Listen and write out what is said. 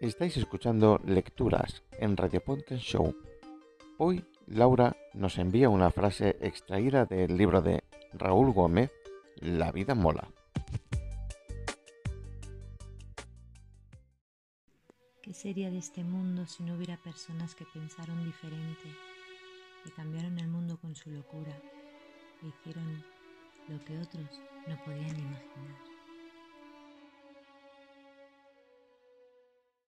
Estáis escuchando Lecturas en Radio Ponte Show. Hoy Laura nos envía una frase extraída del libro de Raúl Gómez, La vida mola. ¿Qué sería de este mundo si no hubiera personas que pensaron diferente, que cambiaron el mundo con su locura, e hicieron lo que otros no podían imaginar?